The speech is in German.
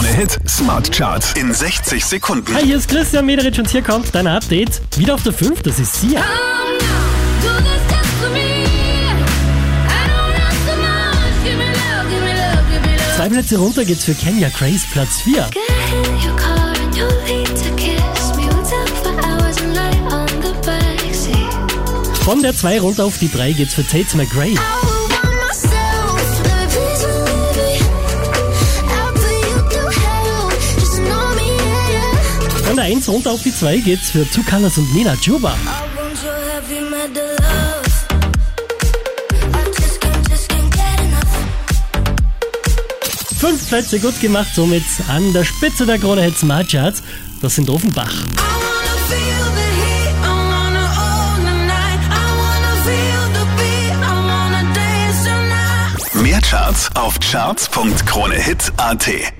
Krone Hit Smart Charts in 60 Sekunden. Hi, hier ist Christian Mederitsch und hier kommt dein Update. Wieder auf der 5, das ist Sia. Zwei Plätze runter geht's für Kenya Grace, Platz 4. Von der 2 runter auf die 3 geht's für Tate McRae. Der 1 runter auf die 2 geht's für Colors und Nina Chuba. Fünf Plätze gut gemacht, somit an der Spitze der Krone Hits Smart Charts. Das sind Offenbach. Mehr Charts auf charts.kronehit.at.